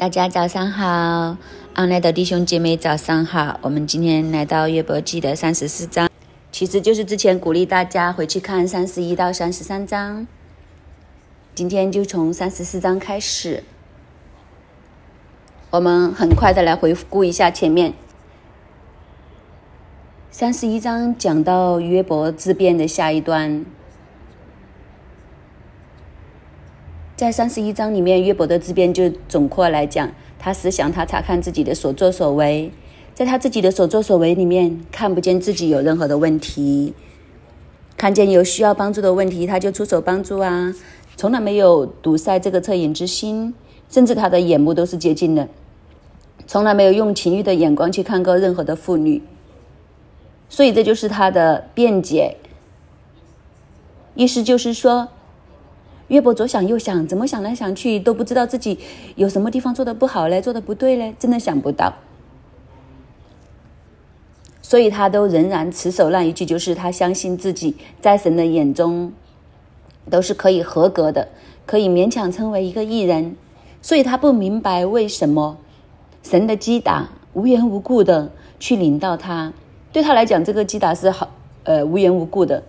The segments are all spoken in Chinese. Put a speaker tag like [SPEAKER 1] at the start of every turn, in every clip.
[SPEAKER 1] 大家早上好，安来的弟兄姐妹早上好。我们今天来到约伯记的三十四章，其实就是之前鼓励大家回去看三十一到三十三章。今天就从三十四章开始，我们很快的来回顾一下前面。三十一章讲到约伯自辩的下一段。在三十一章里面，约伯的自辩就总括来讲，他思想，他查看自己的所作所为，在他自己的所作所为里面，看不见自己有任何的问题，看见有需要帮助的问题，他就出手帮助啊，从来没有堵塞这个恻隐之心，甚至他的眼目都是洁净的，从来没有用情欲的眼光去看过任何的妇女，所以这就是他的辩解，意思就是说。岳伯左想右想，怎么想来想去都不知道自己有什么地方做的不好嘞，做的不对嘞，真的想不到。所以他都仍然持守那一句，就是他相信自己在神的眼中都是可以合格的，可以勉强称为一个艺人。所以他不明白为什么神的击打无缘无故的去领到他，对他来讲，这个击打是好呃无缘无故的。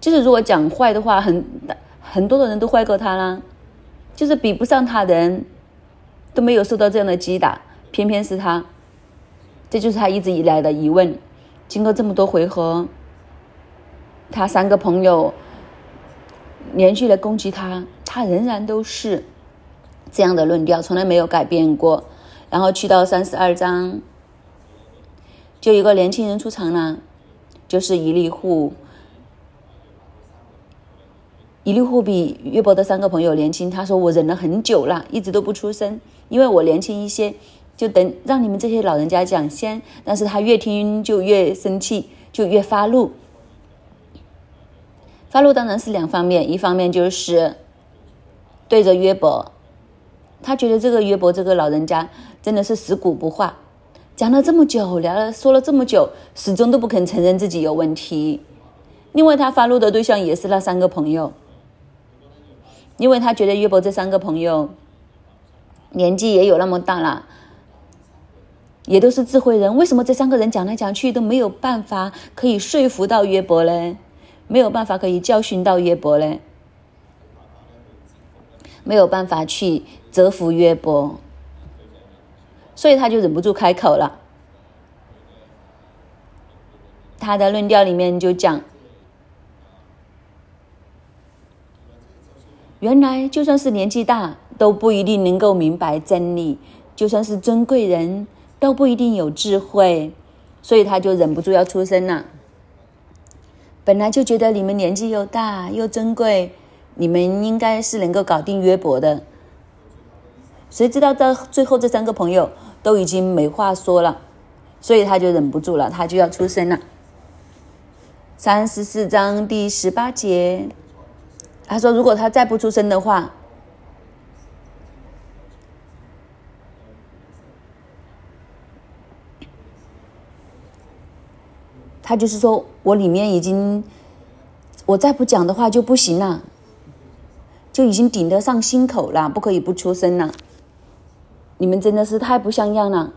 [SPEAKER 1] 就是如果讲坏的话，很很多的人都坏过他啦，就是比不上他人，都没有受到这样的击打，偏偏是他，这就是他一直以来的疑问。经过这么多回合，他三个朋友连续的攻击他，他仍然都是这样的论调，从来没有改变过。然后去到三十二章，就一个年轻人出场了，就是一粒户。一律货比约伯的三个朋友年轻，他说：“我忍了很久了，一直都不出声，因为我年轻一些，就等让你们这些老人家讲先。”但是他越听就越生气，就越发怒。发怒当然是两方面，一方面就是对着约伯，他觉得这个约伯这个老人家真的是死骨不化，讲了这么久，聊了说了这么久，始终都不肯承认自己有问题。另外，他发怒的对象也是那三个朋友。因为他觉得约伯这三个朋友年纪也有那么大了，也都是智慧人，为什么这三个人讲来讲去都没有办法可以说服到约伯呢？没有办法可以教训到约伯呢？没有办法去折服约伯，所以他就忍不住开口了。他的论调里面就讲。原来就算是年纪大，都不一定能够明白真理；就算是尊贵人，都不一定有智慧。所以他就忍不住要出声了。本来就觉得你们年纪又大又尊贵，你们应该是能够搞定约伯的。谁知道到最后这三个朋友都已经没话说了，所以他就忍不住了，他就要出声了。三十四章第十八节。他说：“如果他再不出声的话，他就是说我里面已经，我再不讲的话就不行了，就已经顶得上心口了，不可以不出声了。你们真的是太不像样了。”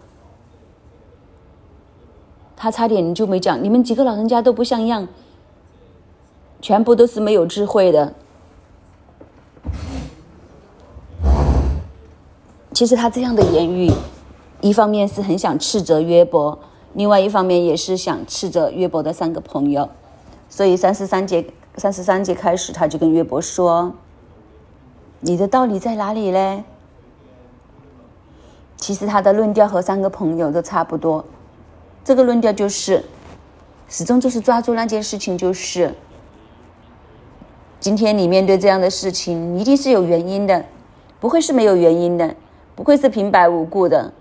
[SPEAKER 1] 他差点就没讲，你们几个老人家都不像样，全部都是没有智慧的。其实他这样的言语，一方面是很想斥责约伯，另外一方面也是想斥责约伯的三个朋友。所以三十三节，三十三节开始，他就跟约伯说：“你的道理在哪里嘞？”其实他的论调和三个朋友都差不多。这个论调就是，始终就是抓住那件事情，就是今天你面对这样的事情，一定是有原因的，不会是没有原因的。不会是平白无故的，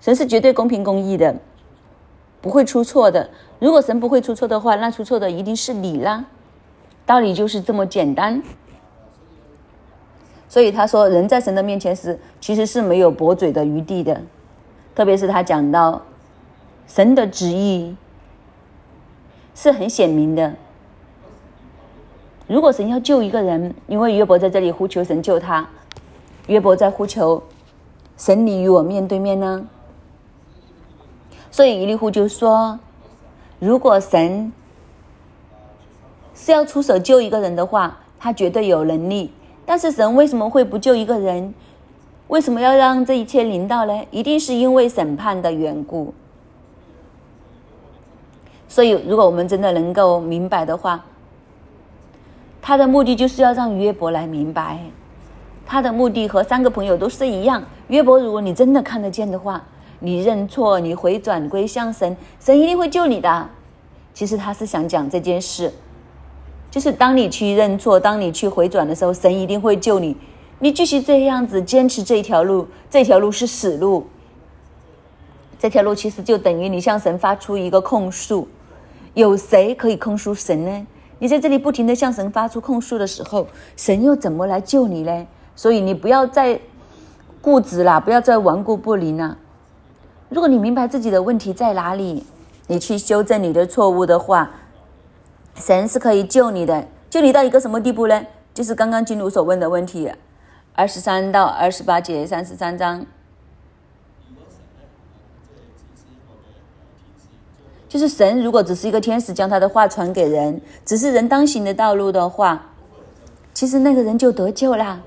[SPEAKER 1] 神是绝对公平公义的，不会出错的。如果神不会出错的话，那出错的一定是你啦。道理就是这么简单。所以他说，人在神的面前时，其实是没有驳嘴的余地的。特别是他讲到神的旨意是很显明的。如果神要救一个人，因为约伯在这里呼求神救他。约伯在呼求神，你与我面对面呢？所以伊利户就说：“如果神是要出手救一个人的话，他绝对有能力。但是神为什么会不救一个人？为什么要让这一切临到呢？一定是因为审判的缘故。所以，如果我们真的能够明白的话，他的目的就是要让约伯来明白。”他的目的和三个朋友都是一样。约伯，如果你真的看得见的话，你认错，你回转归向神，神一定会救你的。其实他是想讲这件事，就是当你去认错，当你去回转的时候，神一定会救你。你继续这样子坚持这条路，这条路是死路。这条路其实就等于你向神发出一个控诉。有谁可以控诉神呢？你在这里不停的向神发出控诉的时候，神又怎么来救你呢？所以你不要再固执了，不要再顽固不灵了。如果你明白自己的问题在哪里，你去修正你的错误的话，神是可以救你的。救你到一个什么地步呢？就是刚刚金如所问的问题，二十三到二十八节三十三章，就是神如果只是一个天使将他的话传给人，只是人当行的道路的话，其实那个人就得救啦。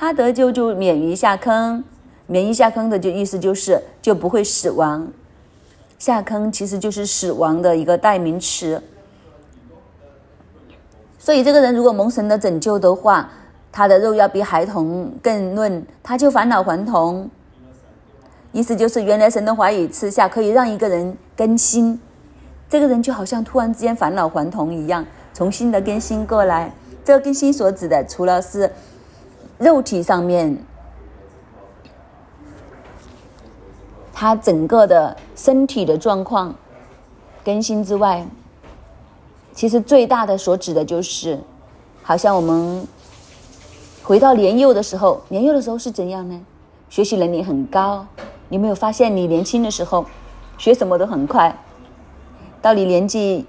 [SPEAKER 1] 他得救就免于下坑，免于下坑的就意思就是就不会死亡。下坑其实就是死亡的一个代名词。所以这个人如果蒙神的拯救的话，他的肉要比孩童更嫩，他就返老还童。意思就是原来神的话语吃下可以让一个人更新，这个人就好像突然之间返老还童一样，重新的更新过来。这个更新所指的除了是。肉体上面，他整个的身体的状况更新之外，其实最大的所指的就是，好像我们回到年幼的时候，年幼的时候是怎样呢？学习能力很高，你没有发现你年轻的时候学什么都很快，到你年纪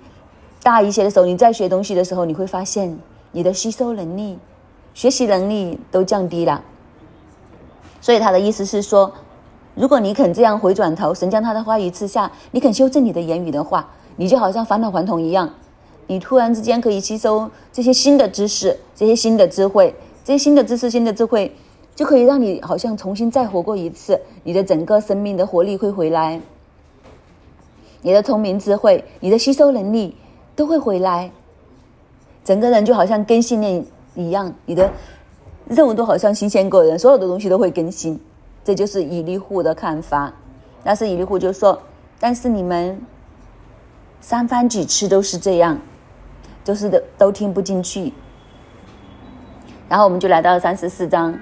[SPEAKER 1] 大一些的时候，你在学东西的时候，你会发现你的吸收能力。学习能力都降低了，所以他的意思是说，如果你肯这样回转头，神将他的话语赐下，你肯修正你的言语的话，你就好像返老还童一样，你突然之间可以吸收这些新的知识、这些新的智慧、这些新的知识、新的智慧，就可以让你好像重新再活过一次，你的整个生命的活力会回来，你的聪明智慧、你的吸收能力都会回来，整个人就好像更新了。一样，你的任务都好像新鲜过人，所有的东西都会更新，这就是以利户的看法。但是以利户就说：“但是你们三番几次都是这样，就是都都听不进去。”然后我们就来到三十四章，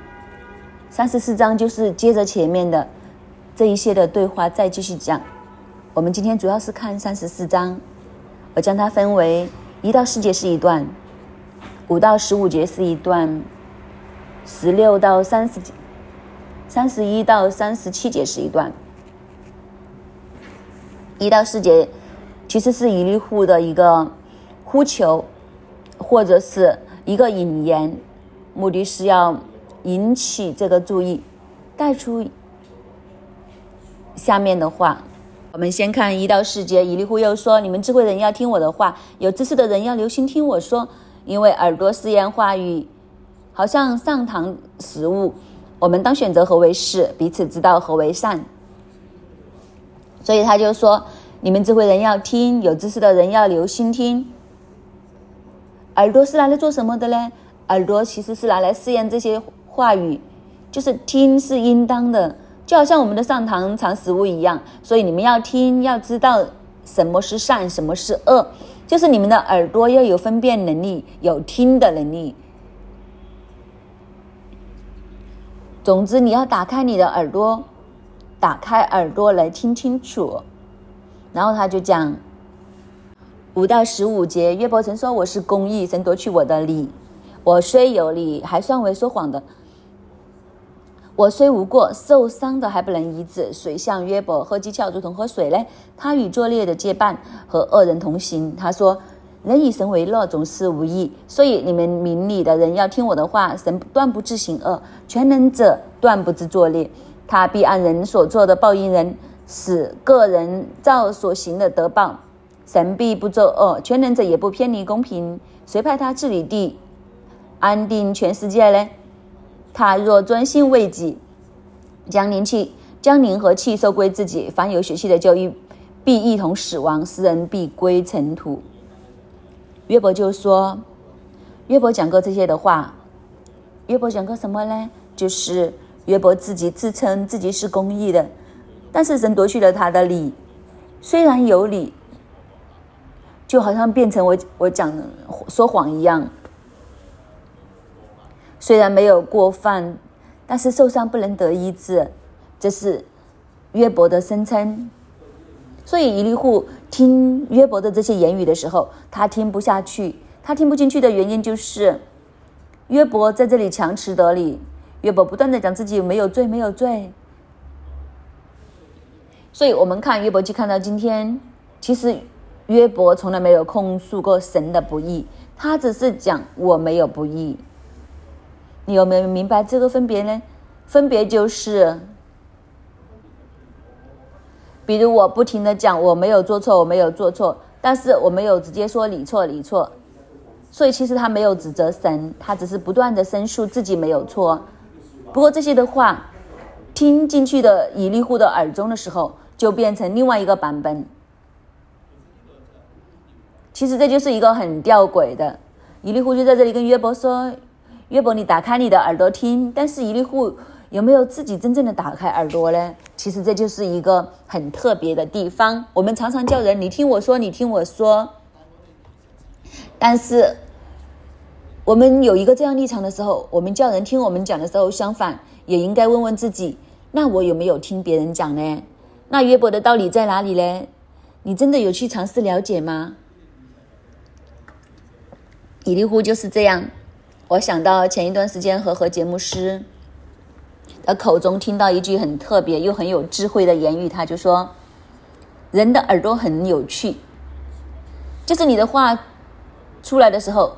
[SPEAKER 1] 三十四章就是接着前面的这一些的对话再继续讲。我们今天主要是看三十四章，我将它分为一到四节是一段。五到十五节是一段，十六到三十节，三十一到三十七节是一段，一到四节其实是以利户的一个呼求，或者是一个引言，目的是要引起这个注意，带出下面的话。我们先看一到四节，以利户又说：“你们智慧人要听我的话，有知识的人要留心听我说。”因为耳朵试验话语，好像上堂食物，我们当选择何为是，彼此知道何为善。所以他就说：你们智慧人要听，有知识的人要留心听。耳朵是拿来做什么的呢？耳朵其实是拿来试验这些话语，就是听是应当的，就好像我们的上堂尝食物一样。所以你们要听，要知道什么是善，什么是恶。就是你们的耳朵要有分辨能力，有听的能力。总之，你要打开你的耳朵，打开耳朵来听清楚。然后他就讲五到十五节，约伯曾说：“我是公义，神夺去我的理。我虽有理，还算为说谎的。”我虽无过，受伤的还不能医治。谁像约伯喝鸡窍如同喝水呢？他与作孽的结伴，和恶人同行。他说：“人以神为乐，总是无益。所以你们明理的人要听我的话。神断不自行恶，全能者断不知作孽。他必按人所做的报应人，使个人照所行的得报。神必不作恶，全能者也不偏离公平。谁派他治理地，安定全世界呢？他若专心为己，将灵气、将灵和气收归自己，凡有血气的就一必一同死亡，死人必归尘土。约伯就说，约伯讲过这些的话。约伯讲过什么呢？就是。约伯自己自称自己是公义的，但是神夺去了他的理。虽然有理，就好像变成我我讲说谎一样。虽然没有过犯，但是受伤不能得医治，这是约伯的声称。所以以利户听约伯的这些言语的时候，他听不下去。他听不进去的原因就是约伯在这里强词夺理。约伯不断的讲自己没有罪，没有罪。所以，我们看约伯记，看到今天，其实约伯从来没有控诉过神的不义，他只是讲我没有不义。你有没有明白这个分别呢？分别就是，比如我不停的讲我没有做错，我没有做错，但是我没有直接说你错，你错。所以，其实他没有指责神，他只是不断的申诉自己没有错。不过这些的话，听进去的以利户的耳中的时候，就变成另外一个版本。其实这就是一个很吊诡的，以利户就在这里跟约伯说：“约伯，你打开你的耳朵听。”但是以利户有没有自己真正的打开耳朵呢？其实这就是一个很特别的地方。我们常常叫人：“你听我说，你听我说。”但是。我们有一个这样立场的时候，我们叫人听我们讲的时候，相反也应该问问自己：那我有没有听别人讲呢？那约伯的道理在哪里呢？你真的有去尝试了解吗？以利户就是这样。我想到前一段时间和和节目师的口中听到一句很特别又很有智慧的言语，他就说：“人的耳朵很有趣，就是你的话出来的时候。”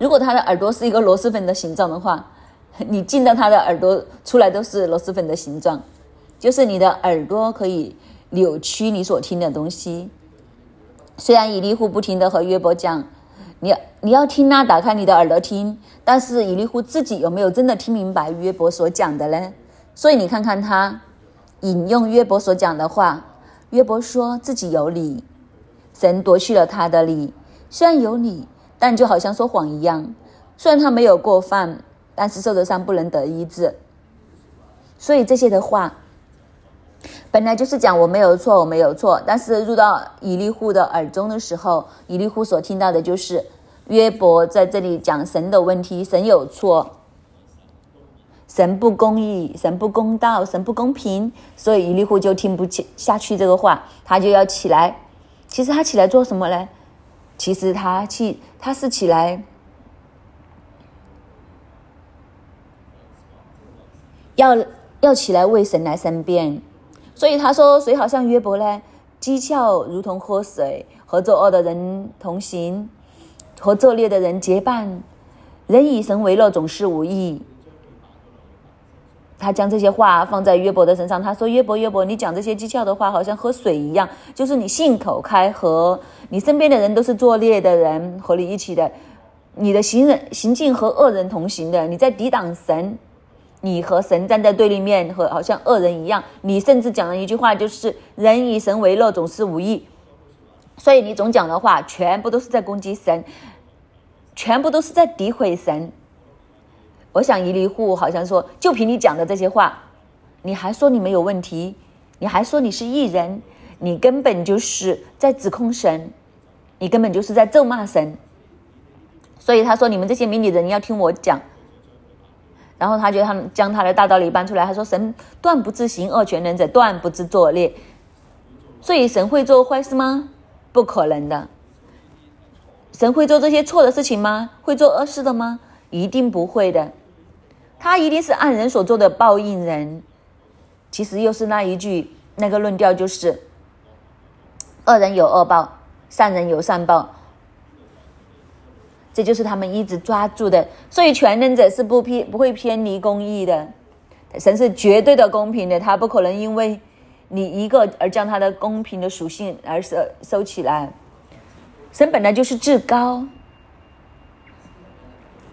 [SPEAKER 1] 如果他的耳朵是一个螺蛳粉的形状的话，你进到他的耳朵，出来都是螺蛳粉的形状，就是你的耳朵可以扭曲你所听的东西。虽然以利户不停的和约伯讲，你你要听啊，打开你的耳朵听，但是以利户自己有没有真的听明白约伯所讲的呢？所以你看看他引用约伯所讲的话，约伯说自己有理，神夺去了他的理，虽然有理。但就好像说谎一样，虽然他没有过犯，但是受的伤不能得医治。所以这些的话，本来就是讲我没有错，我没有错。但是入到以利户的耳中的时候，以利户所听到的就是约伯在这里讲神的问题，神有错，神不公义，神不公道，神不公平。所以以利户就听不起下去这个话，他就要起来。其实他起来做什么呢？其实他起，他是起来要要起来为神来申辩，所以他说：“谁好像约伯呢？讥诮如同喝水，和作恶的人同行，和作孽的人结伴。人以神为乐，总是无益。”他将这些话放在约伯的身上，他说：“约伯，约伯，你讲这些讥诮的话，好像喝水一样，就是你信口开河。你身边的人都是作孽的人，和你一起的，你的行人行径和恶人同行的，你在抵挡神，你和神站在对立面，和好像恶人一样。你甚至讲了一句话，就是人以神为乐，总是无益。所以你总讲的话，全部都是在攻击神，全部都是在诋毁神。”我想，伊犁户好像说，就凭你讲的这些话，你还说你没有问题，你还说你是艺人，你根本就是在指控神，你根本就是在咒骂神。所以他说，你们这些迷你人，你要听我讲。然后他就他将他的大道理搬出来，他说，神断不自行恶，全能者断不知作孽。所以神会做坏事吗？不可能的。神会做这些错的事情吗？会做恶事的吗？一定不会的。他一定是按人所做的报应人，其实又是那一句那个论调，就是恶人有恶报，善人有善报，这就是他们一直抓住的。所以全能者是不偏不会偏离公义的，神是绝对的公平的，他不可能因为你一个而将他的公平的属性而收收起来。神本来就是至高，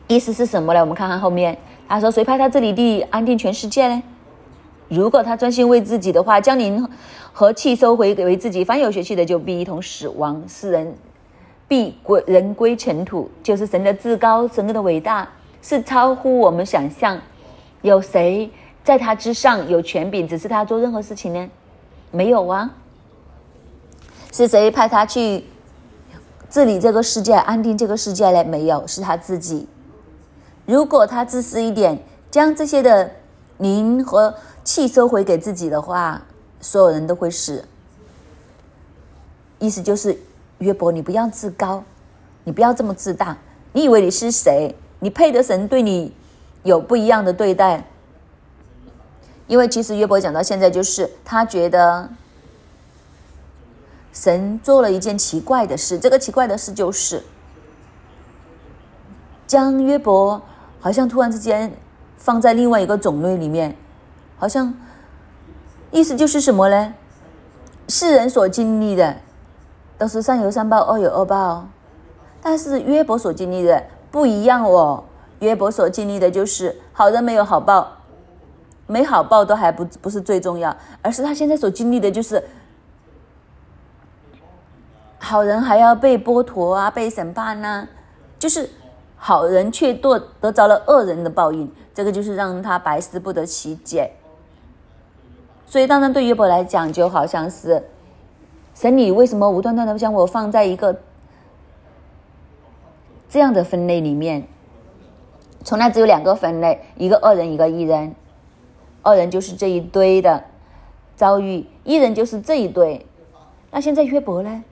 [SPEAKER 1] 意思是什么呢？我们看看后面，他说：“谁派他这里地安定全世界呢？如果他专心为自己的话，将灵和气收回给为自己，凡有血气的就必一同死亡，世人必归人归尘土。就是神的至高，神的伟大是超乎我们想象。有谁在他之上有权柄，指示他做任何事情呢？没有啊。是谁派他去？”治理这个世界，安定这个世界呢，没有，是他自己。如果他自私一点，将这些的灵和气收回给自己的话，所有人都会死。意思就是，约伯，你不要自高，你不要这么自大。你以为你是谁？你配得神对你有不一样的对待？因为其实约伯讲到现在，就是他觉得。神做了一件奇怪的事，这个奇怪的事就是将约伯好像突然之间放在另外一个种类里面，好像意思就是什么呢？世人所经历的都是善有善报，恶有恶报，但是约伯所经历的不一样哦。约伯所经历的就是好人没有好报，没好报都还不不是最重要，而是他现在所经历的就是。好人还要被剥夺啊，被审判呢，就是好人却得得着了恶人的报应，这个就是让他百思不得其解。所以，当然对约伯来讲，就好像是神，你为什么无端端的将我放在一个这样的分类里面？从来只有两个分类，一个恶人，一个义人。恶人就是这一堆的遭遇，义人就是这一堆。那现在约伯呢？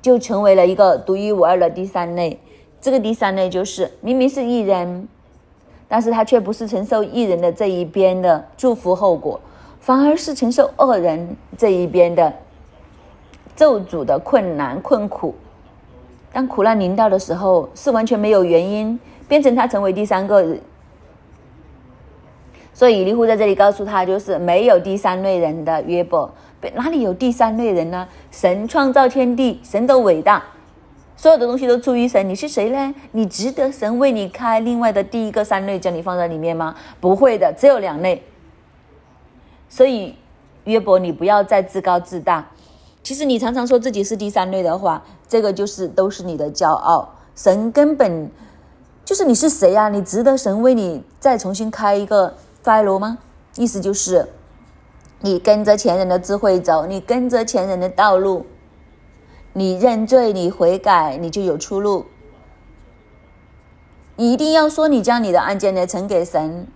[SPEAKER 1] 就成为了一个独一无二的第三类。这个第三类就是明明是艺人，但是他却不是承受艺人的这一边的祝福后果，反而是承受恶人这一边的咒诅的困难困苦。当苦难临到的时候，是完全没有原因，变成他成为第三个人。所以以利户在这里告诉他，就是没有第三类人的约伯。哪里有第三类人呢？神创造天地，神都伟大，所有的东西都出于神。你是谁呢？你值得神为你开另外的第一个三类，将你放在里面吗？不会的，只有两类。所以约伯，你不要再自高自大。其实你常常说自己是第三类的话，这个就是都是你的骄傲。神根本就是你是谁呀？你值得神为你再重新开一个 file 吗？意思就是。你跟着前人的智慧走，你跟着前人的道路，你认罪，你悔改，你就有出路。你一定要说，你将你的案件呢呈给神，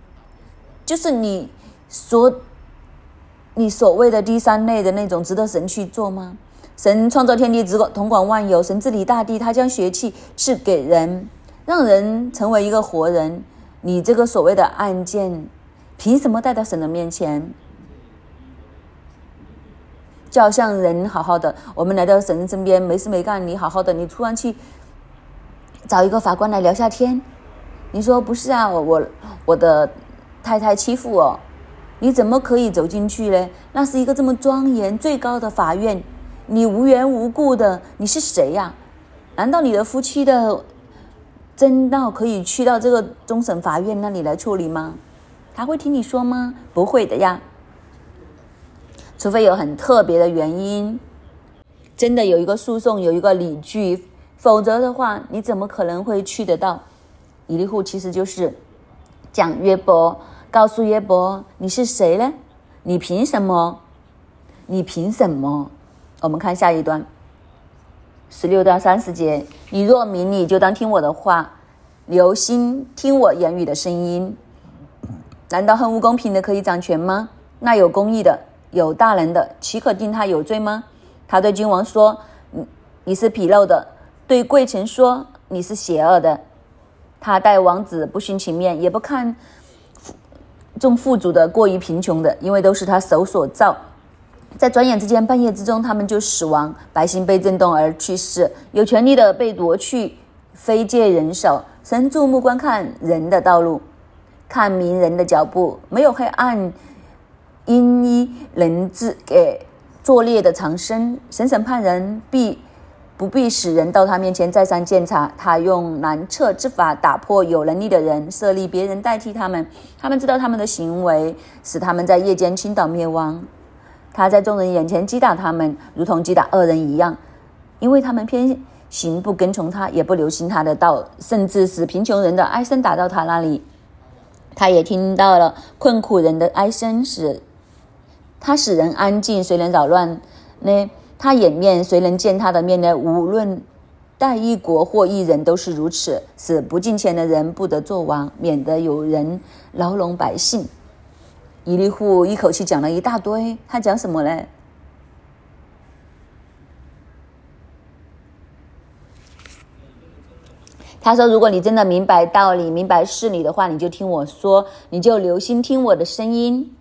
[SPEAKER 1] 就是你所你所谓的第三类的那种，值得神去做吗？神创造天地，只统管万有，神治理大地，他将血气赐给人，让人成为一个活人。你这个所谓的案件，凭什么带到神的面前？就好像人好好的，我们来到神身边，没事没干，你好好的，你突然去找一个法官来聊下天，你说不是啊？我我我的太太欺负我，你怎么可以走进去呢？那是一个这么庄严最高的法院，你无缘无故的，你是谁呀？难道你的夫妻的争闹可以去到这个终审法院那里来处理吗？他会听你说吗？不会的呀。除非有很特别的原因，真的有一个诉讼，有一个理据，否则的话，你怎么可能会去得到？以利户其实就是讲约伯，告诉耶伯你是谁呢？你凭什么？你凭什么？我们看下一段，十六到三十节。你若明理，就当听我的话，留心听我言语的声音。难道恨恶公平的可以掌权吗？那有公义的。有大人的，岂可定他有罪吗？他对君王说：“你你是纰漏的。”对贵臣说：“你是邪恶的。”他待王子不徇情面，也不看重富足的过于贫穷的，因为都是他手所造。在转眼之间，半夜之中，他们就死亡，百姓被震动而去世，有权利的被夺去，非借人手。神注目观看人的道路。看明人的脚步，没有黑暗，因依人质给作孽的长生。神审判人必不必使人到他面前再三检查，他用难测之法打破有能力的人，设立别人代替他们。他们知道他们的行为，使他们在夜间倾倒灭亡。他在众人眼前击打他们，如同击打恶人一样，因为他们偏行不跟从他，也不留心他的道，甚至使贫穷人的哀声打到他那里。他也听到了困苦人的哀声，使他使人安静，谁能扰乱呢？他掩面，谁能见他的面呢？无论待一国或一人，都是如此，使不敬虔的人不得做王，免得有人牢笼百姓。伊利户一口气讲了一大堆，他讲什么呢？他说：“如果你真的明白道理、明白事理的话，你就听我说，你就留心听我的声音。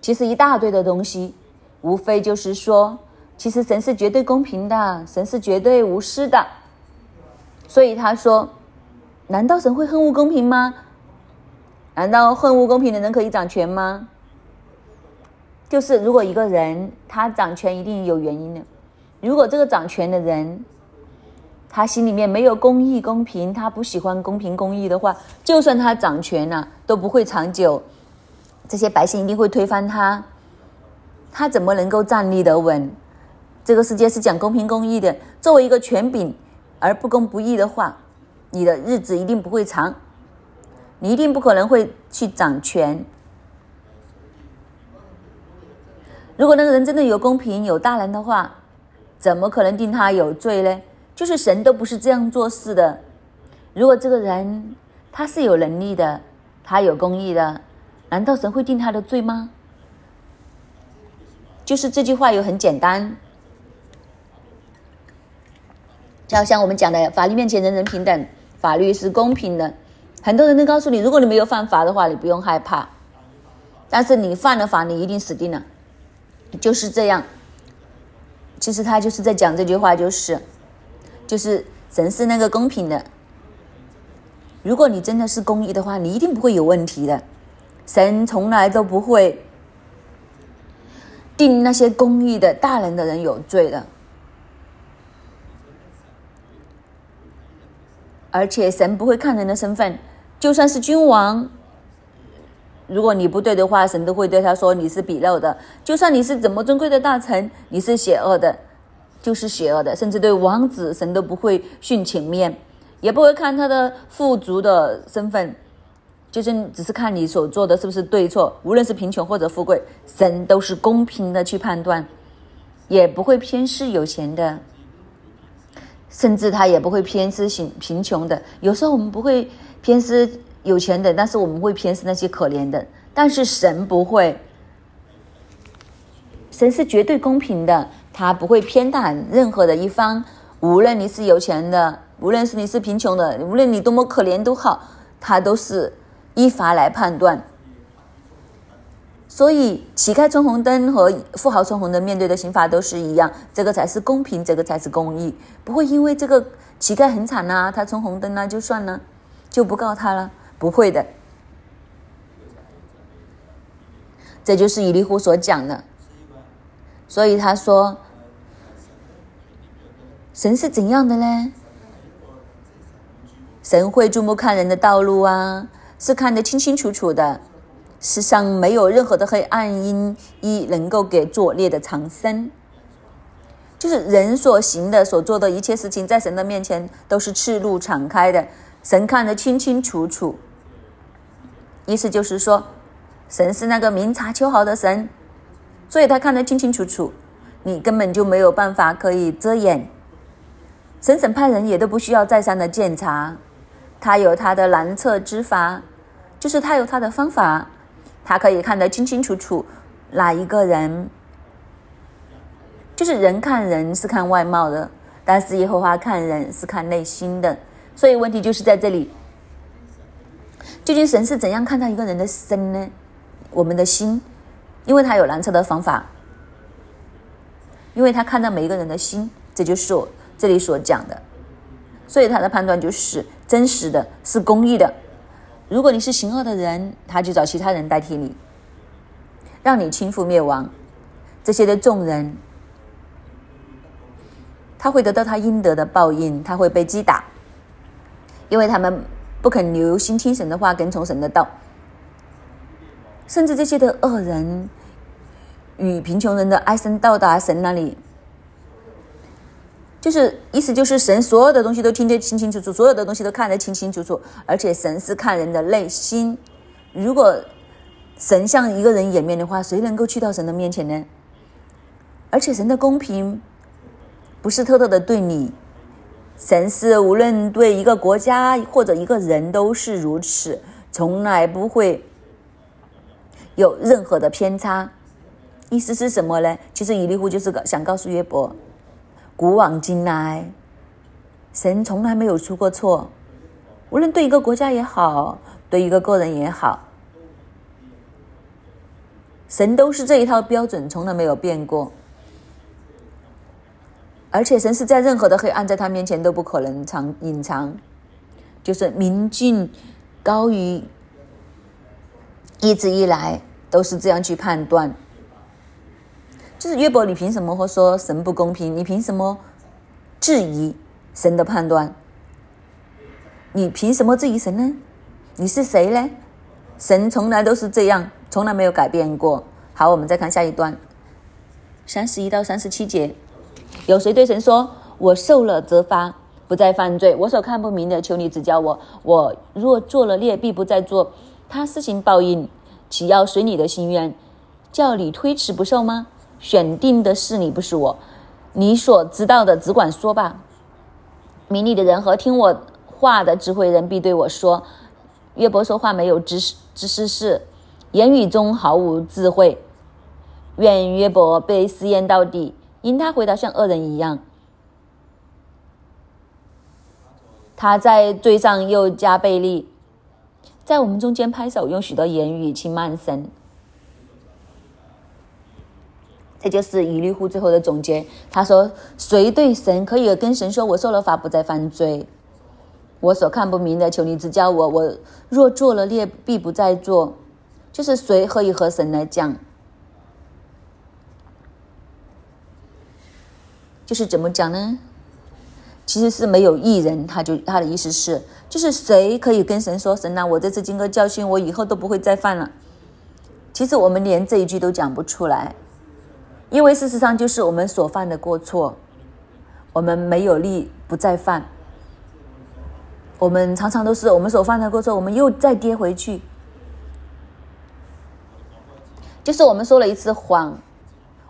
[SPEAKER 1] 其实一大堆的东西，无非就是说，其实神是绝对公平的，神是绝对无私的。所以他说，难道神会恨恶公平吗？”难道恨恶公平的人可以掌权吗？就是如果一个人他掌权，一定有原因的。如果这个掌权的人，他心里面没有公义、公平，他不喜欢公平、公义的话，就算他掌权了，都不会长久。这些百姓一定会推翻他，他怎么能够站立得稳？这个世界是讲公平、公义的。作为一个权柄而不公不义的话，你的日子一定不会长。你一定不可能会去掌权。如果那个人真的有公平、有大能的话，怎么可能定他有罪呢？就是神都不是这样做事的。如果这个人他是有能力的，他有公义的，难道神会定他的罪吗？就是这句话又很简单，就像我们讲的，法律面前人人平等，法律是公平的。很多人都告诉你，如果你没有犯法的话，你不用害怕；但是你犯了法，你一定死定了。就是这样。其实他就是在讲这句话，就是，就是神是那个公平的。如果你真的是公义的话，你一定不会有问题的。神从来都不会定那些公义的大人的人有罪的。而且神不会看人的身份。就算是君王，如果你不对的话，神都会对他说你是鄙陋的。就算你是怎么尊贵的大臣，你是邪恶的，就是邪恶的。甚至对王子，神都不会殉情面，也不会看他的富足的身份，就是只是看你所做的是不是对错。无论是贫穷或者富贵，神都是公平的去判断，也不会偏视有钱的，甚至他也不会偏私贫贫穷的。有时候我们不会。偏私有钱的，但是我们会偏私那些可怜的，但是神不会，神是绝对公平的，他不会偏袒任何的一方，无论你是有钱的，无论是你是贫穷的，无论你多么可怜都好，他都是依法来判断。所以乞丐冲红灯和富豪冲红灯面对的刑罚都是一样，这个才是公平，这个才是公义，不会因为这个乞丐很惨呐，他冲红灯那就算了。就不告他了，不会的。这就是以利户所讲的，所以他说：“神是怎样的呢？神会注目看人的道路啊，是看得清清楚楚的。世上没有任何的黑暗因一能够给作孽的长生，就是人所行的、所做的一切事情，在神的面前都是赤露敞开的。”神看得清清楚楚，意思就是说，神是那个明察秋毫的神，所以他看得清清楚楚，你根本就没有办法可以遮掩。神审判人也都不需要再三的检查，他有他的难测之法，就是他有他的方法，他可以看得清清楚楚哪一个人，就是人看人是看外貌的，但是耶和华看人是看内心的。所以问题就是在这里，究竟神是怎样看待一个人的身呢？我们的心，因为他有难测的方法，因为他看到每一个人的心，这就是我这里所讲的。所以他的判断就是真实的，是公义的，如果你是行恶的人，他就找其他人代替你，让你倾覆灭亡。这些的众人，他会得到他应得的报应，他会被击打，因为他们不肯留心听神的话，跟从神的道。甚至这些的恶人与贫穷人的哀声到达神那里，就是意思就是神所有的东西都听得清清楚楚，所有的东西都看得清清楚楚，而且神是看人的内心。如果神向一个人掩面的话，谁能够去到神的面前呢？而且神的公平不是偷偷的对你，神是无论对一个国家或者一个人都是如此，从来不会。有任何的偏差，意思是什么呢？其实以利户就是想告诉约伯，古往今来，神从来没有出过错，无论对一个国家也好，对一个个人也好，神都是这一套标准，从来没有变过。而且神是在任何的黑暗在他面前都不可能藏隐藏，就是明镜高于一直以来。都是这样去判断，就是约伯，你凭什么会说神不公平？你凭什么质疑神的判断？你凭什么质疑神呢？你是谁呢？神从来都是这样，从来没有改变过。好，我们再看下一段，三十一到三十七节，有谁对神说：“我受了责罚，不再犯罪；我所看不明的，求你指教我。我若做了孽，必不再做。他施行报应。”岂要随你的心愿，叫你推迟不受吗？选定的是你，不是我。你所知道的，只管说吧。明理的人和听我话的智慧人必对我说：约伯说话没有知识，知识是言语中毫无智慧。愿约伯被试验到底，因他回答像恶人一样。他在罪上又加倍力。在我们中间拍手，用许多言语轻慢神，这就是以利户最后的总结。他说：“谁对神可以跟神说，我受了罚，不再犯罪？我所看不明的，求你指教我。我若做了孽，必不再做。就是谁可以和神来讲？就是怎么讲呢？其实是没有艺人，他就他的意思是。”就是谁可以跟神说：“神呐，我这次经过教训，我以后都不会再犯了。”其实我们连这一句都讲不出来，因为事实上就是我们所犯的过错，我们没有力不再犯。我们常常都是我们所犯的过错，我们又再跌回去。就是我们说了一次谎，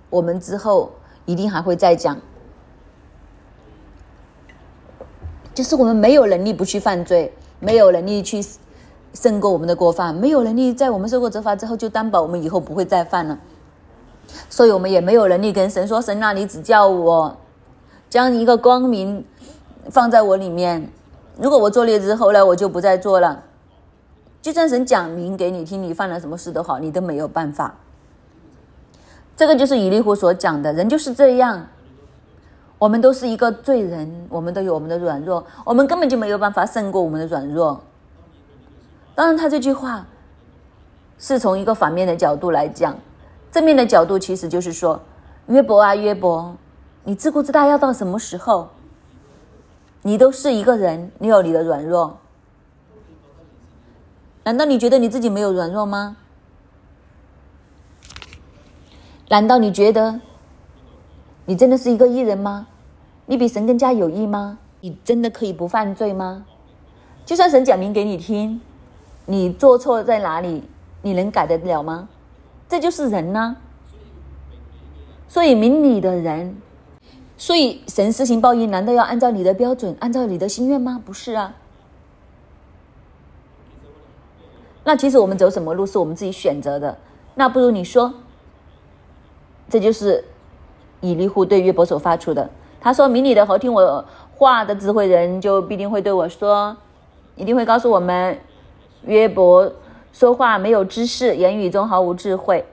[SPEAKER 1] 我们之后一定还会再讲。就是我们没有能力不去犯罪，没有能力去胜过我们的过犯，没有能力在我们受过责罚之后就担保我们以后不会再犯了，所以我们也没有能力跟神说：“神啊，你只叫我将一个光明放在我里面。如果我做孽之后呢，我就不再做了。就算神讲明给你听，你犯了什么事都好，你都没有办法。这个就是以利户所讲的人就是这样。”我们都是一个罪人，我们都有我们的软弱，我们根本就没有办法胜过我们的软弱。当然，他这句话是从一个反面的角度来讲，正面的角度其实就是说：约伯啊，约伯，你自顾自大要到什么时候？你都是一个人，你有你的软弱，难道你觉得你自己没有软弱吗？难道你觉得你真的是一个艺人吗？你比神更加有益吗？你真的可以不犯罪吗？就算神讲明给你听，你做错在哪里，你能改得了吗？这就是人呢。所以明理的人，所以神施行报应，难道要按照你的标准，按照你的心愿吗？不是啊。那其实我们走什么路是我们自己选择的。那不如你说，这就是以利户对约伯所发出的。他说明理的和听我话的智慧人，就必定会对我说，一定会告诉我们，约伯说话没有知识，言语中毫无智慧。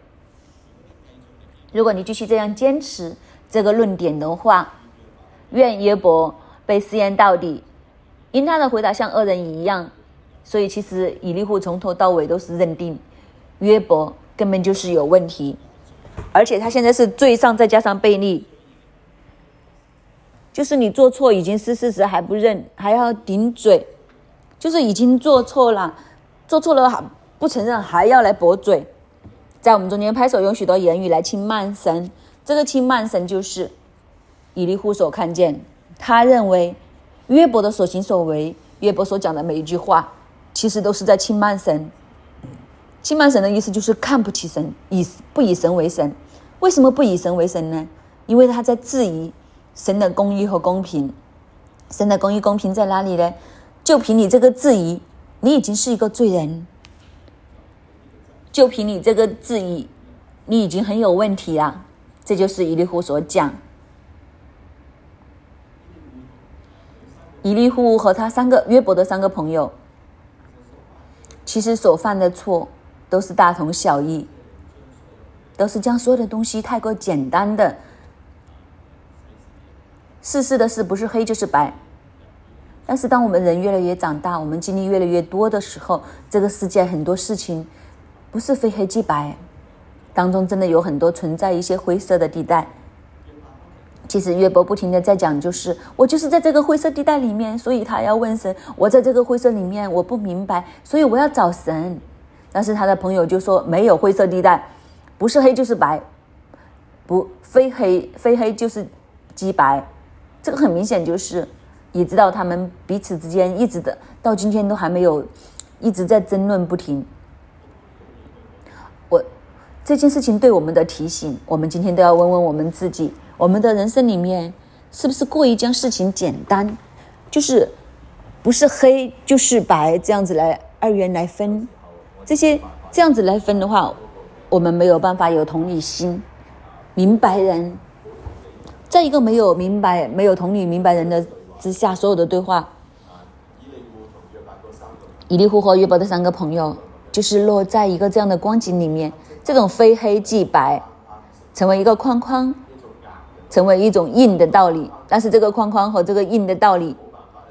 [SPEAKER 1] 如果你继续这样坚持这个论点的话，愿约伯被试验到底，因他的回答像恶人一样，所以其实以利户从头到尾都是认定约伯根本就是有问题，而且他现在是罪上再加上悖逆，就是你做错已经是事实还不认，还要顶嘴，就是已经做错了，做错了不承认，还要来驳嘴，在我们中间拍手用许多言语来轻慢神，这个轻慢神就是以利户所看见，他认为约伯的所行所为。约伯所讲的每一句话，其实都是在轻慢神。轻慢神的意思就是看不起神，以不以神为神。为什么不以神为神呢？因为他在质疑神的公义和公平。神的公义公平在哪里呢？就凭你这个质疑，你已经是一个罪人。就凭你这个质疑，你已经很有问题了。这就是以利户所讲。以利户和他三个约伯的三个朋友，其实所犯的错都是大同小异，都是将所有的东西太过简单的，世事的事不是黑就是白。但是当我们人越来越长大，我们经历越来越多的时候，这个世界很多事情不是非黑即白，当中真的有很多存在一些灰色的地带。其实约伯不停的在讲，就是我就是在这个灰色地带里面，所以他要问神，我在这个灰色里面，我不明白，所以我要找神。但是他的朋友就说没有灰色地带，不是黑就是白，不非黑非黑就是即白，这个很明显就是也知道他们彼此之间一直的到今天都还没有一直在争论不停。这件事情对我们的提醒，我们今天都要问问我们自己。我们的人生里面，是不是过于将事情简单，就是不是黑就是白这样子来二元来分？这些这样子来分的话，我们没有办法有同理心，明白人，在一个没有明白、没有同理、明白人的之下，所有的对话，以利户和约伯的三个朋友，就是落在一个这样的光景里面，这种非黑即白，成为一个框框。成为一种硬的道理，但是这个框框和这个硬的道理，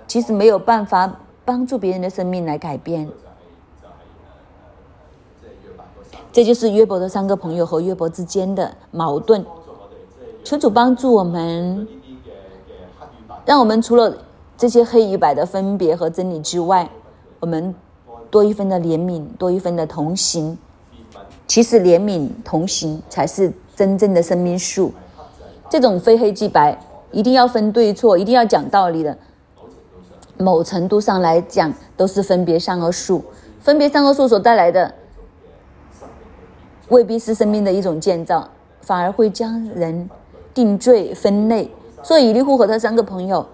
[SPEAKER 1] 其实没有办法帮助别人的生命来改变。这就是约伯的三个朋友和约伯之间的矛盾。求主帮助我们，让我们除了这些黑与白的分别和真理之外，我们多一分的怜悯，多一分的同行。其实怜悯同行才是真正的生命树。这种非黑即白，一定要分对错，一定要讲道理的。某程度上来讲，都是分别善恶树。分别善恶树所带来的，未必是生命的一种建造，反而会将人定罪分类。所以以利户和他三个朋友，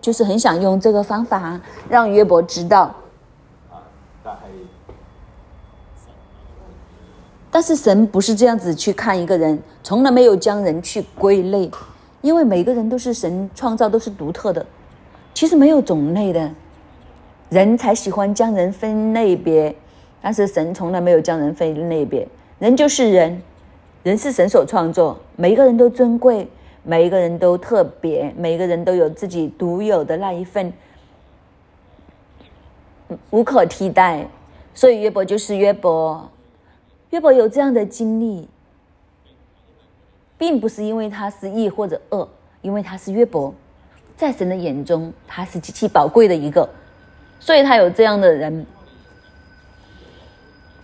[SPEAKER 1] 就是很想用这个方法让约伯知道。但是神不是这样子去看一个人，从来没有将人去归类，因为每个人都是神创造，都是独特的。其实没有种类的，人才喜欢将人分类别，但是神从来没有将人分类别。人就是人，人是神所创作，每一个人都尊贵，每一个人都特别，每一个人都有自己独有的那一份，无可替代。所以约伯就是约伯。约伯有这样的经历，并不是因为他是义或者恶，因为他是约伯，在神的眼中他是极其宝贵的一个，所以他有这样的人。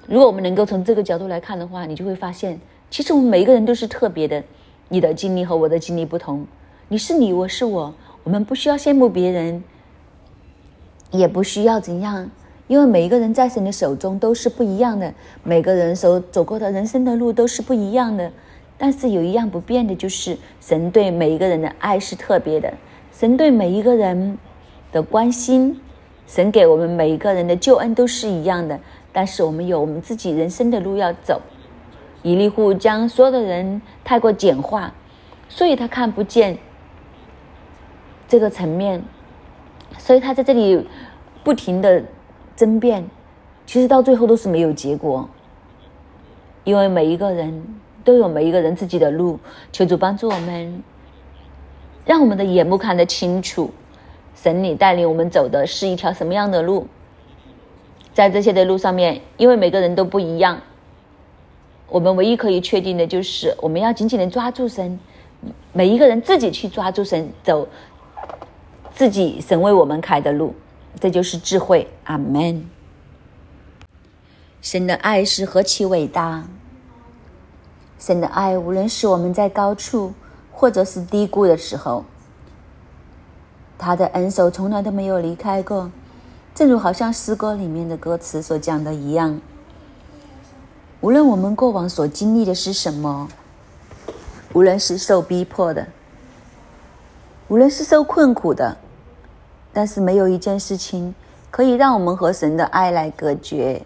[SPEAKER 1] 如果我们能够从这个角度来看的话，你就会发现，其实我们每一个人都是特别的。你的经历和我的经历不同，你是你，我是我，我们不需要羡慕别人，也不需要怎样。因为每一个人在神的手中都是不一样的，每个人所走过的人生的路都是不一样的。但是有一样不变的，就是神对每一个人的爱是特别的，神对每一个人的关心，神给我们每一个人的救恩都是一样的。但是我们有我们自己人生的路要走。以利户将所有的人太过简化，所以他看不见这个层面，所以他在这里不停的。争辩，其实到最后都是没有结果，因为每一个人都有每一个人自己的路。求主帮助我们，让我们的眼目看得清楚，神你带领我们走的是一条什么样的路？在这些的路上面，因为每个人都不一样，我们唯一可以确定的就是，我们要紧紧的抓住神，每一个人自己去抓住神，走自己神为我们开的路，这就是智慧。阿门。神的爱是何其伟大！神的爱，无论是我们在高处，或者是低谷的时候，他的恩手从来都没有离开过。正如好像诗歌里面的歌词所讲的一样，无论我们过往所经历的是什么，无论是受逼迫的，无论是受困苦的，但是没有一件事情可以让我们和神的爱来隔绝。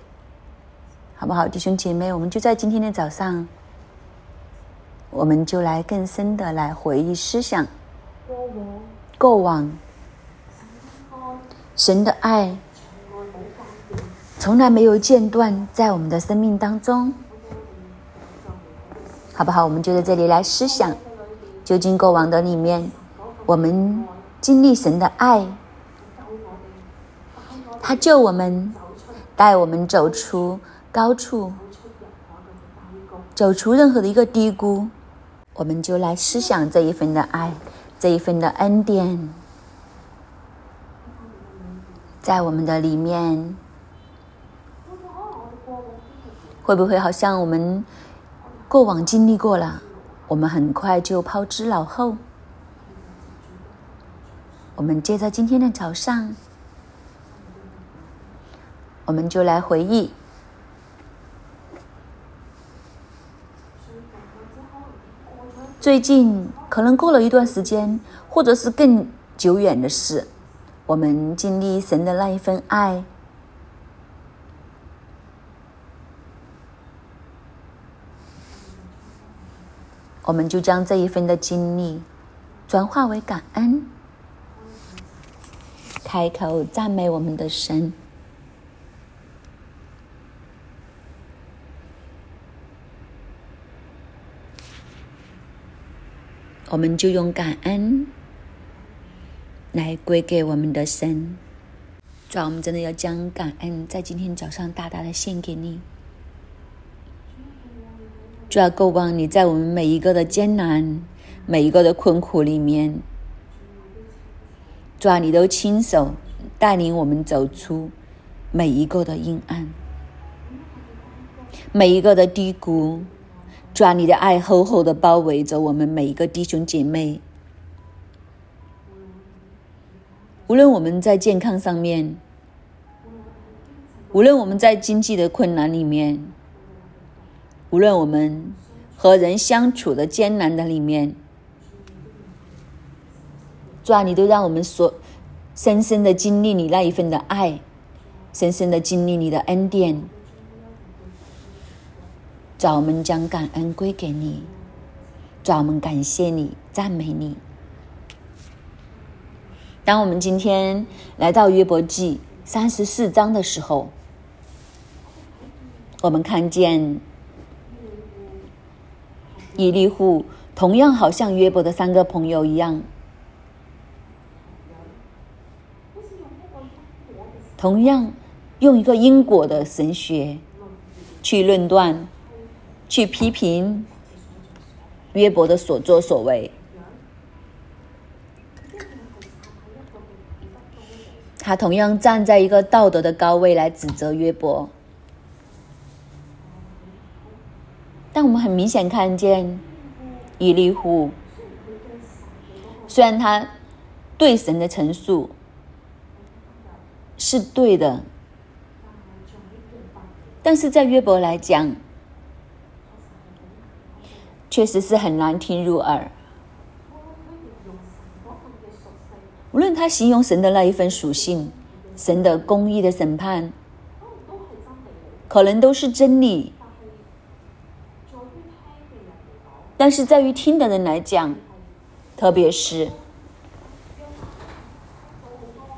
[SPEAKER 1] 好不好，弟兄姐妹？我们就在今天的早上，我们就来更深的来回忆思想过往神的爱，从来没有间断在我们的生命当中，好不好？我们就在这里来思想，究竟过往的里面，我们经历神的爱，他救我们，带我们走出。高处，走出任何的一个低谷，我们就来思想这一份的爱，这一份的恩典，在我们的里面，会不会好像我们过往经历过了，我们很快就抛之脑后？我们接着今天的早上，我们就来回忆。最近可能过了一段时间，或者是更久远的事，我们经历神的那一份爱，我们就将这一份的经历转化为感恩，开口赞美我们的神。我们就用感恩来归给我们的神，主啊，我们真的要将感恩在今天早上大大的献给你。主啊，够望你在我们每一个的艰难、每一个的困苦里面，主啊，你都亲手带领我们走出每一个的阴暗、每一个的低谷。抓你的爱厚厚的包围着我们每一个弟兄姐妹，无论我们在健康上面，无论我们在经济的困难里面，无论我们和人相处的艰难的里面，抓你都让我们所深深的经历你那一份的爱，深深的经历你的恩典。主，我们将感恩归给你；主，我们感谢你，赞美你。当我们今天来到约伯记三十四章的时候，我们看见以利户同样好像约伯的三个朋友一样，同样用一个因果的神学去论断。去批评约伯的所作所为，他同样站在一个道德的高位来指责约伯，但我们很明显看见以利户，虽然他对神的陈述是对的，但是在约伯来讲。确实是很难听入耳。无论他形容神的那一份属性，神的公义的审判，可能都是真理。但是在于听的人来讲，特别是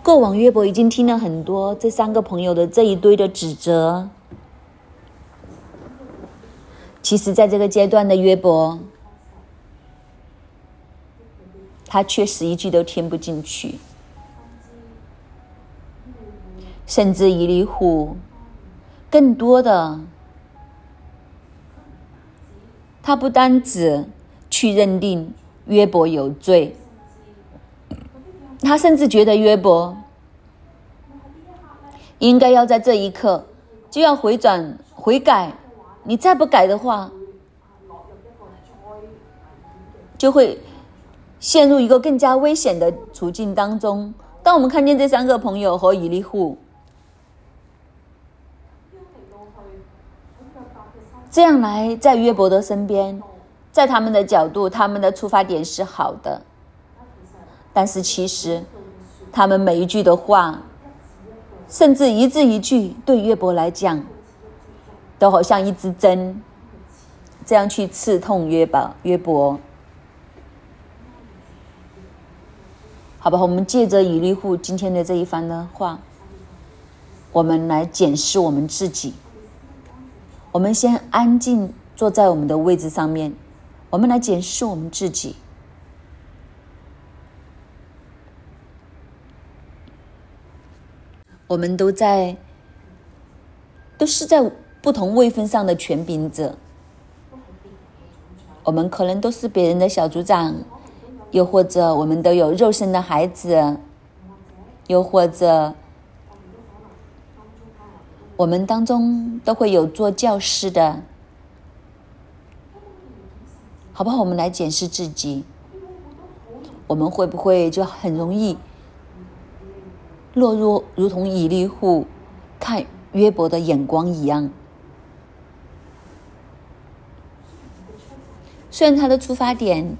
[SPEAKER 1] 过往约伯已经听了很多这三个朋友的这一堆的指责。其实，在这个阶段的约伯，他确实一句都听不进去，甚至以利户更多的，他不单只去认定约伯有罪，他甚至觉得约伯应该要在这一刻就要回转悔改。你再不改的话，就会陷入一个更加危险的处境当中。当我们看见这三个朋友和以利户这样来在约伯的身边，在他们的角度，他们的出发点是好的，但是其实他们每一句的话，甚至一字一句，对约伯来讲，都好像一支针，这样去刺痛约伯。约伯。好吧，我们借着以利户今天的这一番的话，我们来检视我们自己。我们先安静坐在我们的位置上面，我们来检视我们自己。我们都在，都是在不同位分上的权柄者。我们可能都是别人的小组长。又或者我们都有肉身的孩子，又或者我们当中都会有做教师的，好不好？我们来检视自己，我们会不会就很容易落入如同以利户看约伯的眼光一样？虽然他的出发点。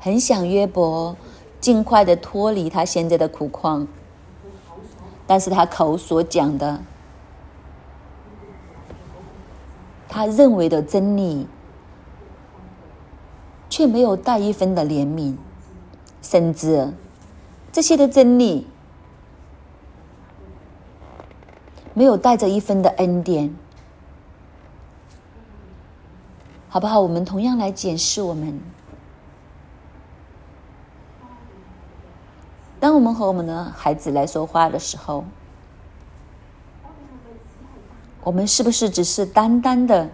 [SPEAKER 1] 很想约伯尽快的脱离他现在的苦况，但是他口所讲的，他认为的真理，却没有带一分的怜悯，甚至这些的真理没有带着一分的恩典，好不好？我们同样来检视我们。当我们和我们的孩子来说话的时候，我们是不是只是单单的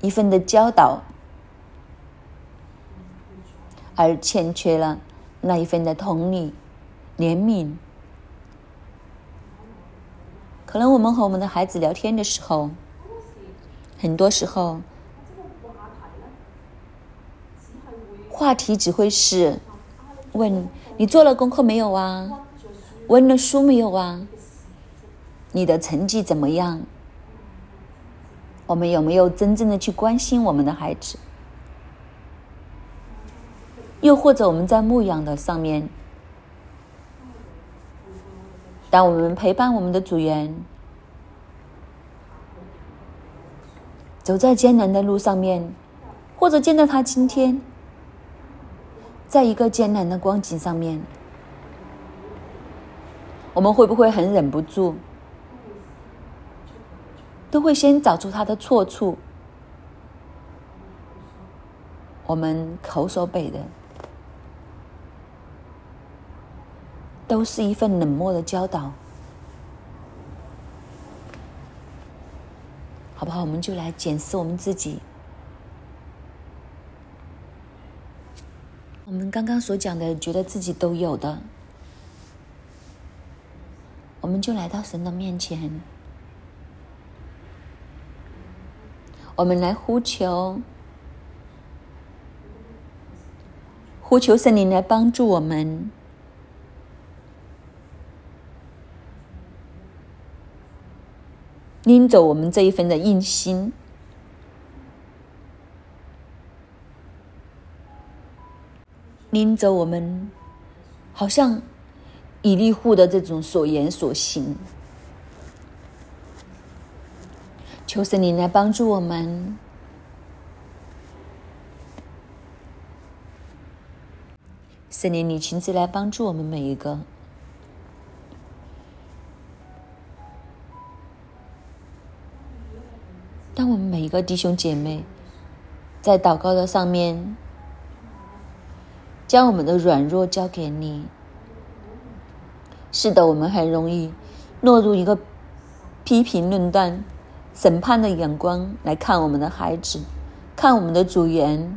[SPEAKER 1] 一份的教导，而欠缺了那一份的同理、怜悯？可能我们和我们的孩子聊天的时候，很多时候话题只会是问。你做了功课没有啊？温了书没有啊？你的成绩怎么样？我们有没有真正的去关心我们的孩子？又或者我们在牧养的上面，当我们陪伴我们的组员走在艰难的路上面，或者见到他今天。在一个艰难的光景上面，我们会不会很忍不住，都会先找出他的错处？我们口所背的，都是一份冷漠的教导，好不好？我们就来检视我们自己。我们刚刚所讲的，觉得自己都有的，我们就来到神的面前，我们来呼求，呼求圣灵来帮助我们，拎走我们这一份的硬心。拎着我们，好像以利户的这种所言所行，求神灵来帮助我们。圣灵，你亲自来帮助我们每一个。当我们每一个弟兄姐妹在祷告的上面。将我们的软弱交给你。是的，我们很容易落入一个批评论断，审判的眼光来看我们的孩子，看我们的组员。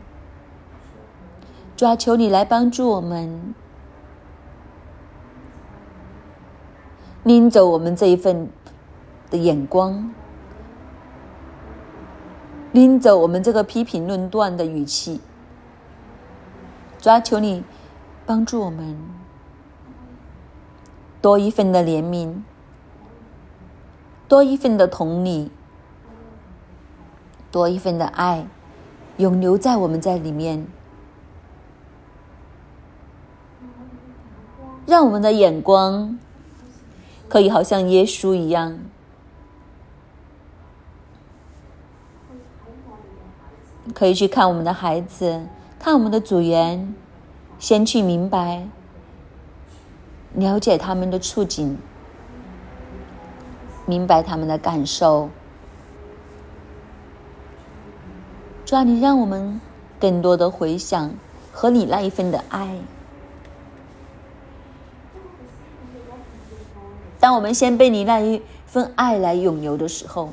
[SPEAKER 1] 主啊，求你来帮助我们，拎走我们这一份的眼光，拎走我们这个批评论断的语气。主啊，求你帮助我们，多一份的怜悯，多一份的同理。多一份的爱，永留在我们在里面，让我们的眼光可以好像耶稣一样，可以去看我们的孩子，看我们的组员，先去明白、了解他们的处境，明白他们的感受。主啊，你让我们更多的回想和你那一份的爱。当我们先被你那一份爱来拥有的时候，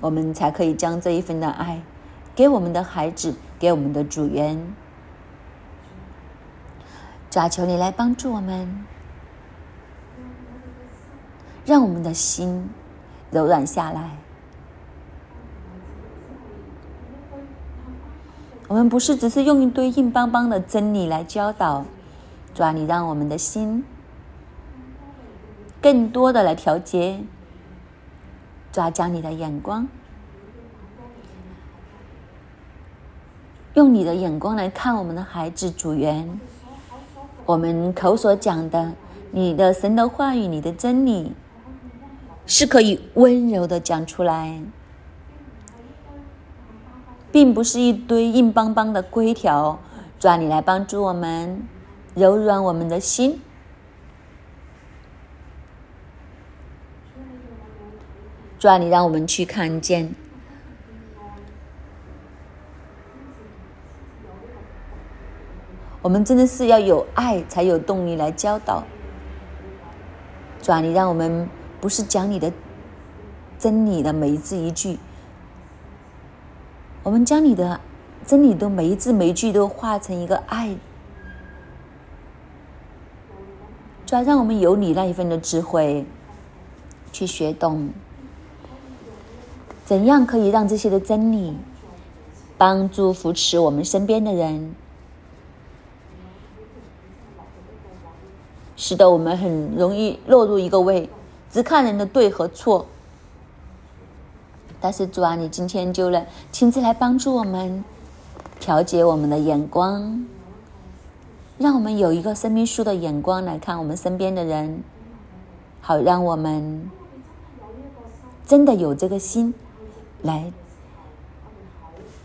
[SPEAKER 1] 我们才可以将这一份的爱给我们的孩子，给我们的主人。主啊，求你来帮助我们，让我们的心柔软下来。我们不是只是用一堆硬邦邦的真理来教导，主啊，你让我们的心更多的来调节，主啊，将你的眼光，用你的眼光来看我们的孩子主人，我们口所讲的，你的神的话语，你的真理，是可以温柔的讲出来。并不是一堆硬邦邦的规条，主啊，你来帮助我们，柔软我们的心。主啊，你让我们去看见，我们真的是要有爱，才有动力来教导。主啊，你让我们不是讲你的真理的每一字一句。我们将你的真理都每一字每一句都化成一个爱，主要让我们有你那一份的智慧，去学懂怎样可以让这些的真理帮助扶持我们身边的人，使得我们很容易落入一个位，只看人的对和错。但是主啊，你今天就来亲自来帮助我们，调节我们的眼光，让我们有一个生命树的眼光来看我们身边的人，好让我们真的有这个心来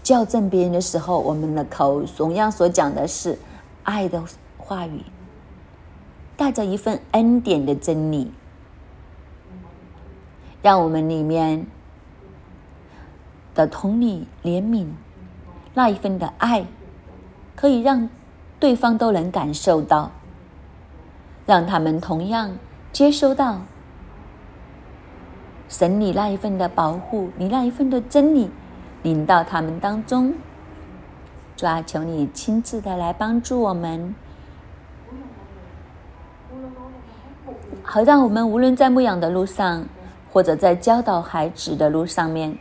[SPEAKER 1] 校正别人的时候，我们的口同样所讲的是爱的话语，带着一份恩典的真理，让我们里面。的同理、怜悯，那一份的爱，可以让对方都能感受到，让他们同样接收到神你那一份的保护，你那一份的真理，领到他们当中。主啊，求你亲自的来帮助我们，好让我们无论在牧养的路上，或者在教导孩子的路上面。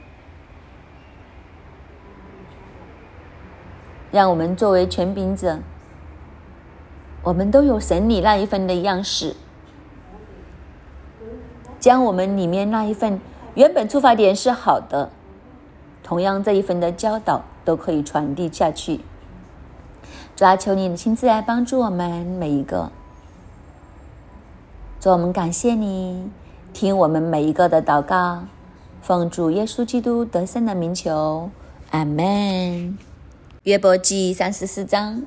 [SPEAKER 1] 让我们作为权柄者，我们都有神里那一份的样式，将我们里面那一份原本出发点是好的，同样这一份的教导都可以传递下去。主啊，求你亲自来帮助我们每一个，主，我们感谢你，听我们每一个的祷告，奉主耶稣基督得胜的名求，阿门。约伯记三十四章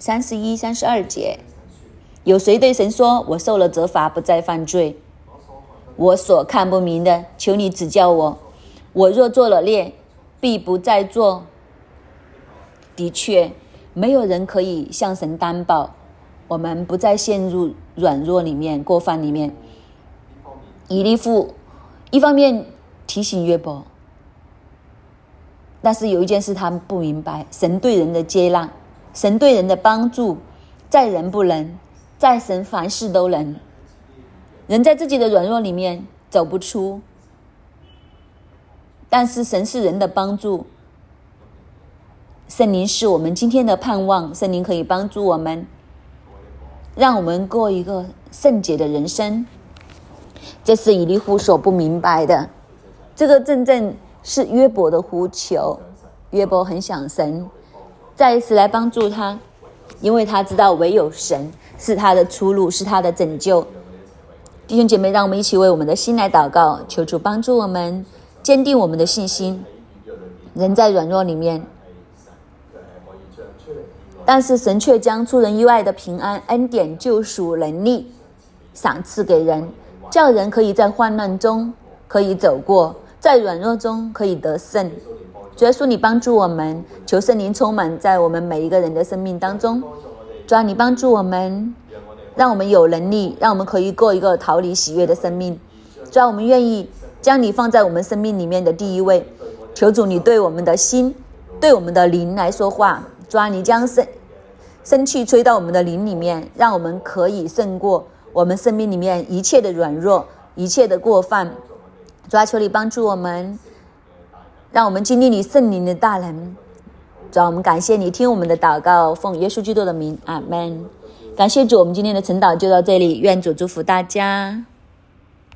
[SPEAKER 1] 三十一、三十二节，有谁对神说：“我受了责罚，不再犯罪？”我所看不明的，求你指教我。我若做了孽，必不再做。的确，没有人可以向神担保，我们不再陷入软弱里面、过犯里面。以利夫一方面提醒约伯。但是有一件事他们不明白：神对人的接纳，神对人的帮助，在人不能，在神凡事都能。人在自己的软弱里面走不出，但是神是人的帮助。圣灵是我们今天的盼望，圣灵可以帮助我们，让我们过一个圣洁的人生。这是以利户所不明白的，这个正正。是约伯的呼求，约伯很想神再一次来帮助他，因为他知道唯有神是他的出路，是他的拯救。弟兄姐妹，让我们一起为我们的心来祷告，求主帮助我们坚定我们的信心。人在软弱里面，但是神却将出人意外的平安、恩典、救赎能力赏赐给人，叫人可以在患难中可以走过。在软弱中可以得胜，主耶稣，你帮助我们，求圣灵充满在我们每一个人的生命当中。主啊，你帮助我们，让我们有能力，让我们可以过一个逃离喜悦的生命。主啊，我们愿意将你放在我们生命里面的第一位。求主，你对我们的心，对我们的灵来说话。主啊，你将生生气吹到我们的灵里面，让我们可以胜过我们生命里面一切的软弱，一切的过犯。主啊，求你帮助我们，让我们经历你圣灵的大能。主啊，我们感谢你听我们的祷告，奉耶稣基督的名，阿门。感谢主，我们今天的晨祷就到这里，愿主祝福大家。